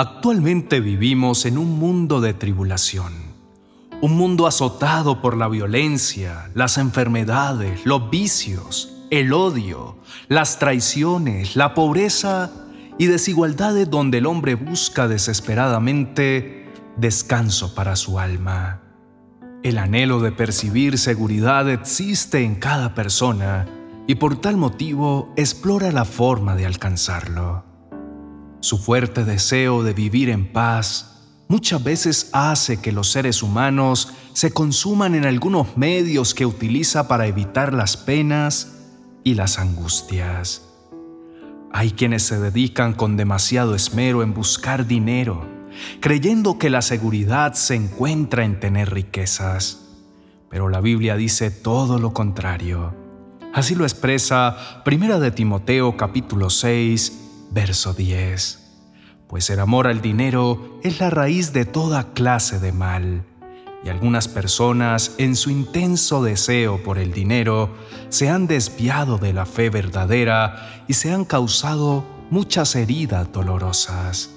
Actualmente vivimos en un mundo de tribulación, un mundo azotado por la violencia, las enfermedades, los vicios, el odio, las traiciones, la pobreza y desigualdades donde el hombre busca desesperadamente descanso para su alma. El anhelo de percibir seguridad existe en cada persona y por tal motivo explora la forma de alcanzarlo. Su fuerte deseo de vivir en paz muchas veces hace que los seres humanos se consuman en algunos medios que utiliza para evitar las penas y las angustias. Hay quienes se dedican con demasiado esmero en buscar dinero, creyendo que la seguridad se encuentra en tener riquezas. Pero la Biblia dice todo lo contrario. Así lo expresa 1 de Timoteo capítulo 6, verso 10. Pues el amor al dinero es la raíz de toda clase de mal, y algunas personas en su intenso deseo por el dinero se han desviado de la fe verdadera y se han causado muchas heridas dolorosas.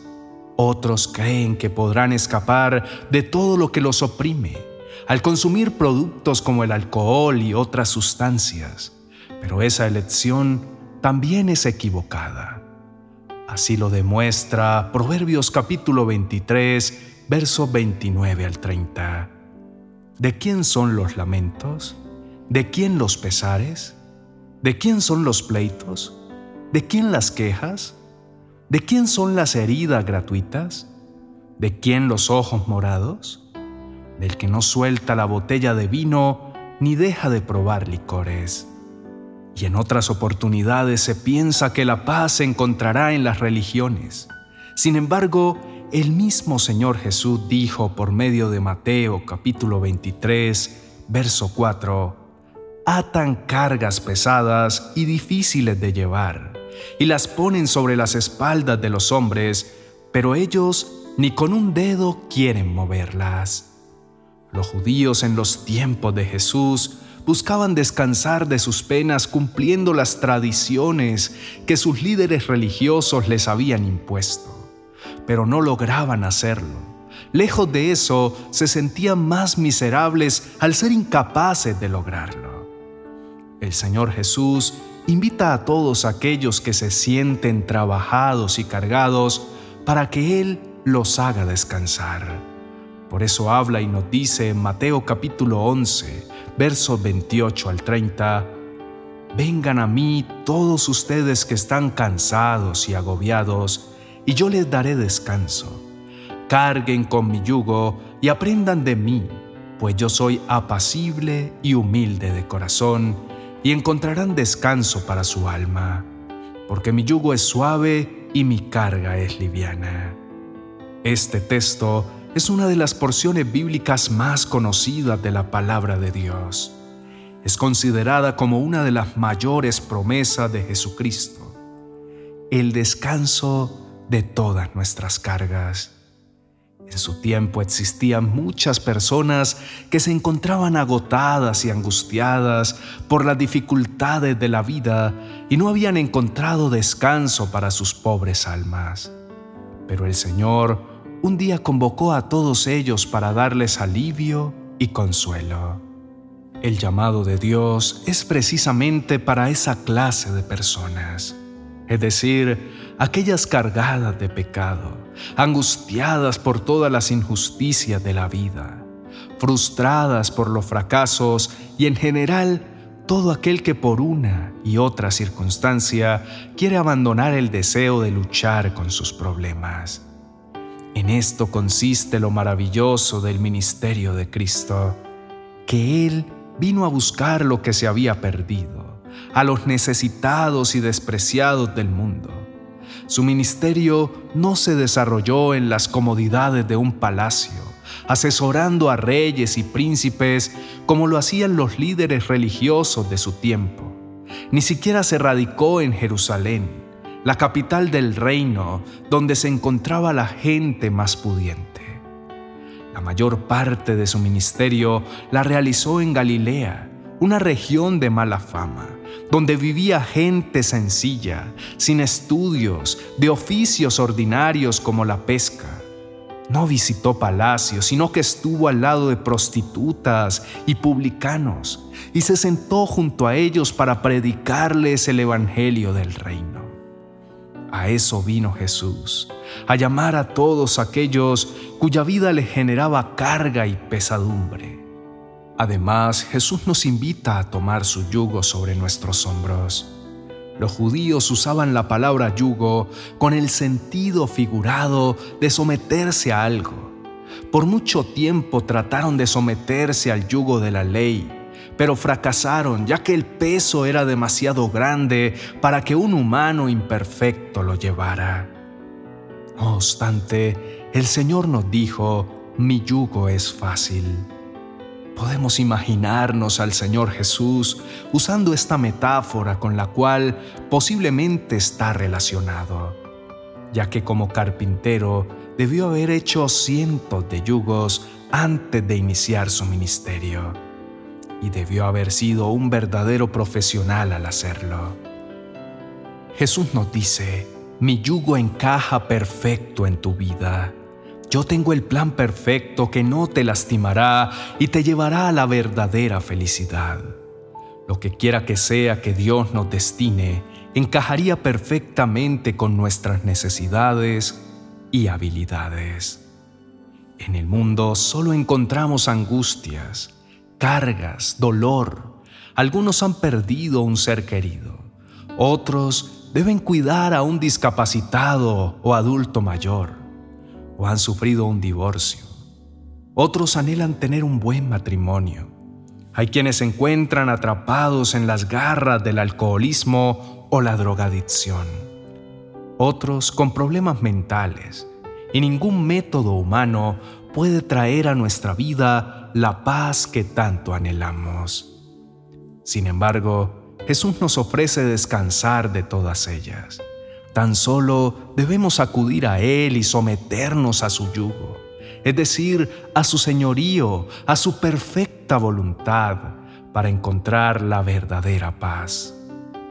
Otros creen que podrán escapar de todo lo que los oprime al consumir productos como el alcohol y otras sustancias, pero esa elección también es equivocada. Así lo demuestra Proverbios capítulo 23, verso 29 al 30. ¿De quién son los lamentos? ¿De quién los pesares? ¿De quién son los pleitos? ¿De quién las quejas? ¿De quién son las heridas gratuitas? ¿De quién los ojos morados? Del que no suelta la botella de vino ni deja de probar licores y en otras oportunidades se piensa que la paz se encontrará en las religiones. Sin embargo, el mismo Señor Jesús dijo por medio de Mateo capítulo 23, verso 4, Atan cargas pesadas y difíciles de llevar, y las ponen sobre las espaldas de los hombres, pero ellos ni con un dedo quieren moverlas. Los judíos en los tiempos de Jesús buscaban descansar de sus penas cumpliendo las tradiciones que sus líderes religiosos les habían impuesto, pero no lograban hacerlo. Lejos de eso, se sentían más miserables al ser incapaces de lograrlo. El Señor Jesús invita a todos aquellos que se sienten trabajados y cargados para que Él los haga descansar. Por eso habla y nos dice en Mateo capítulo 11, versos 28 al 30, Vengan a mí todos ustedes que están cansados y agobiados, y yo les daré descanso. Carguen con mi yugo y aprendan de mí, pues yo soy apacible y humilde de corazón, y encontrarán descanso para su alma, porque mi yugo es suave y mi carga es liviana. Este texto es una de las porciones bíblicas más conocidas de la palabra de Dios. Es considerada como una de las mayores promesas de Jesucristo, el descanso de todas nuestras cargas. En su tiempo existían muchas personas que se encontraban agotadas y angustiadas por las dificultades de la vida y no habían encontrado descanso para sus pobres almas. Pero el Señor un día convocó a todos ellos para darles alivio y consuelo. El llamado de Dios es precisamente para esa clase de personas, es decir, aquellas cargadas de pecado, angustiadas por todas las injusticias de la vida, frustradas por los fracasos y en general todo aquel que por una y otra circunstancia quiere abandonar el deseo de luchar con sus problemas. Esto consiste lo maravilloso del ministerio de Cristo, que Él vino a buscar lo que se había perdido, a los necesitados y despreciados del mundo. Su ministerio no se desarrolló en las comodidades de un palacio, asesorando a reyes y príncipes como lo hacían los líderes religiosos de su tiempo. Ni siquiera se radicó en Jerusalén, la capital del reino donde se encontraba la gente más pudiente. La mayor parte de su ministerio la realizó en Galilea, una región de mala fama, donde vivía gente sencilla, sin estudios, de oficios ordinarios como la pesca. No visitó palacios, sino que estuvo al lado de prostitutas y publicanos, y se sentó junto a ellos para predicarles el Evangelio del reino. A eso vino Jesús, a llamar a todos aquellos cuya vida le generaba carga y pesadumbre Además, Jesús nos invita a tomar su yugo sobre nuestros hombros. Los judíos usaban la palabra yugo con el sentido figurado de someterse a algo. Por mucho tiempo trataron de someterse al yugo de la ley, pero fracasaron ya que el peso era demasiado grande para que un humano imperfecto lo llevara. No obstante, el Señor nos dijo, mi yugo es fácil Podemos imaginarnos al Señor Jesús usando esta metáfora con la cual posiblemente está relacionado, ya que como carpintero debió haber hecho cientos de yugos antes de iniciar su ministerio, y debió haber sido un verdadero profesional al hacerlo. Jesús nos dice, mi yugo encaja perfecto en tu vida yo tengo el plan perfecto que no te lastimará y te llevará a la verdadera felicidad. Lo que quiera que sea que Dios nos destine, encajaría perfectamente con nuestras necesidades y habilidades. En el mundo solo encontramos angustias, cargas, dolor. Algunos han perdido un ser querido. Otros deben cuidar a un discapacitado o adulto mayor o han sufrido un divorcio. Otros anhelan tener un buen matrimonio. Hay quienes se encuentran atrapados en las garras del alcoholismo o la drogadicción. Otros con problemas mentales. Y ningún método humano puede traer a nuestra vida la paz que tanto anhelamos. Sin embargo, Jesús nos ofrece descansar de todas ellas. Tan solo debemos acudir a Él y someternos a su yugo, es decir, a su señorío, a su perfecta voluntad, para encontrar la verdadera paz.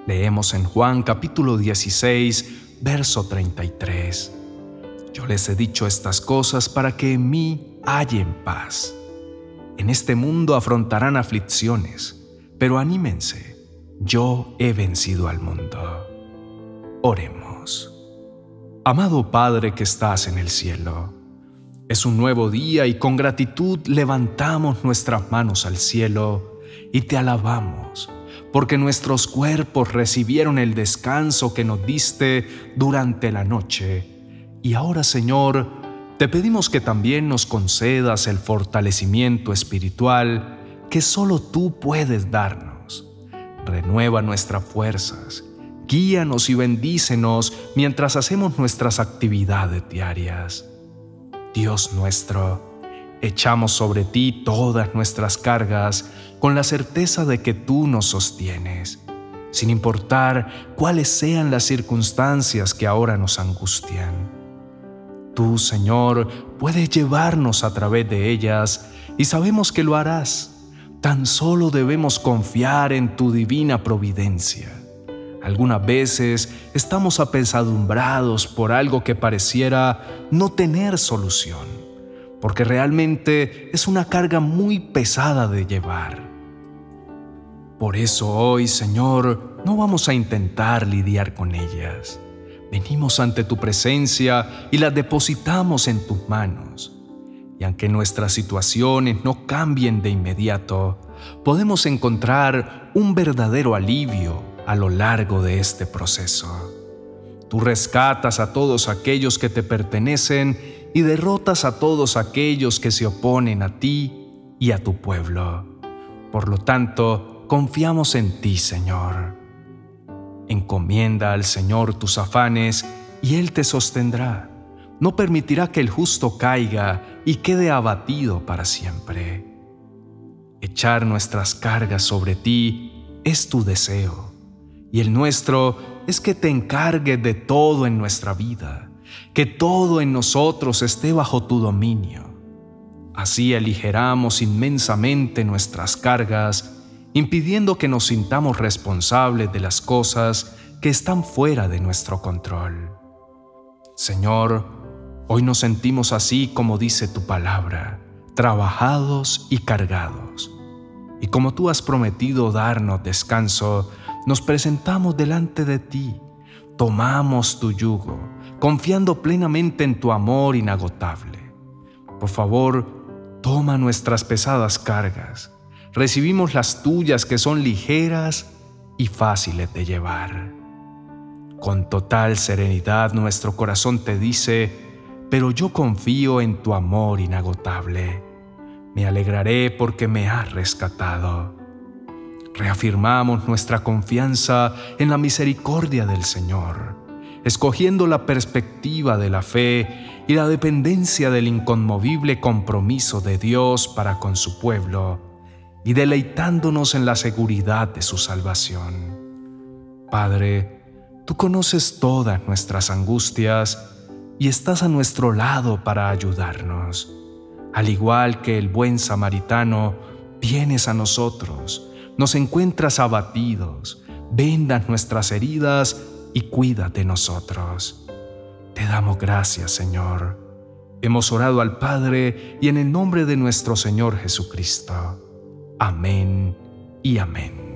Leemos en Juan capítulo 16, verso 33. Yo les he dicho estas cosas para que en mí hallen paz. En este mundo afrontarán aflicciones, pero anímense, yo he vencido al mundo. Oremos. Amado Padre que estás en el cielo, es un nuevo día y con gratitud levantamos nuestras manos al cielo y te alabamos, porque nuestros cuerpos recibieron el descanso que nos diste durante la noche. Y ahora, Señor, te pedimos que también nos concedas el fortalecimiento espiritual que solo tú puedes darnos. Renueva nuestras fuerzas guíanos y bendícenos mientras hacemos nuestras actividades diarias. Dios nuestro, echamos sobre ti todas nuestras cargas con la certeza de que tú nos sostienes, sin importar cuáles sean las circunstancias que ahora nos angustian. Tú, Señor, puedes llevarnos a través de ellas y sabemos que lo harás. Tan solo debemos confiar en tu divina providencia. Algunas veces estamos apesadumbrados por algo que pareciera no tener solución, porque realmente es una carga muy pesada de llevar. Por eso hoy, Señor, no vamos a intentar lidiar con ellas. Venimos ante tu presencia y las depositamos en tus manos. Y aunque nuestras situaciones no cambien de inmediato, podemos encontrar un verdadero alivio a lo largo de este proceso. Tú rescatas a todos aquellos que te pertenecen y derrotas a todos aquellos que se oponen a ti y a tu pueblo. Por lo tanto, confiamos en ti, Señor. Encomienda al Señor tus afanes y Él te sostendrá. No permitirá que el justo caiga y quede abatido para siempre. Echar nuestras cargas sobre ti es tu deseo y el nuestro es que te encargues de todo en nuestra vida, que todo en nosotros esté bajo tu dominio. Así aligeramos inmensamente nuestras cargas impidiendo que nos sintamos responsables de las cosas que están fuera de nuestro control. Señor, hoy nos sentimos así como dice tu palabra, trabajados y cargados. Y como tú has prometido darnos descanso, nos presentamos delante de ti, tomamos tu yugo, confiando plenamente en tu amor inagotable. Por favor, toma nuestras pesadas cargas. Recibimos las tuyas que son ligeras y fáciles de llevar. Con total serenidad nuestro corazón te dice, pero yo confío en tu amor inagotable. Me alegraré porque me has rescatado. Reafirmamos nuestra confianza en la misericordia del Señor, escogiendo la perspectiva de la fe y la dependencia del inconmovible compromiso de Dios para con su pueblo, y deleitándonos en la seguridad de su salvación. Padre, Tú conoces todas nuestras angustias y estás a nuestro lado para ayudarnos. Al igual que el buen samaritano, vienes a nosotros, nos encuentras abatidos, vendas nuestras heridas y cuida de nosotros. Te damos gracias, Señor. Hemos orado al Padre y en el nombre de nuestro Señor Jesucristo. Amén y amén.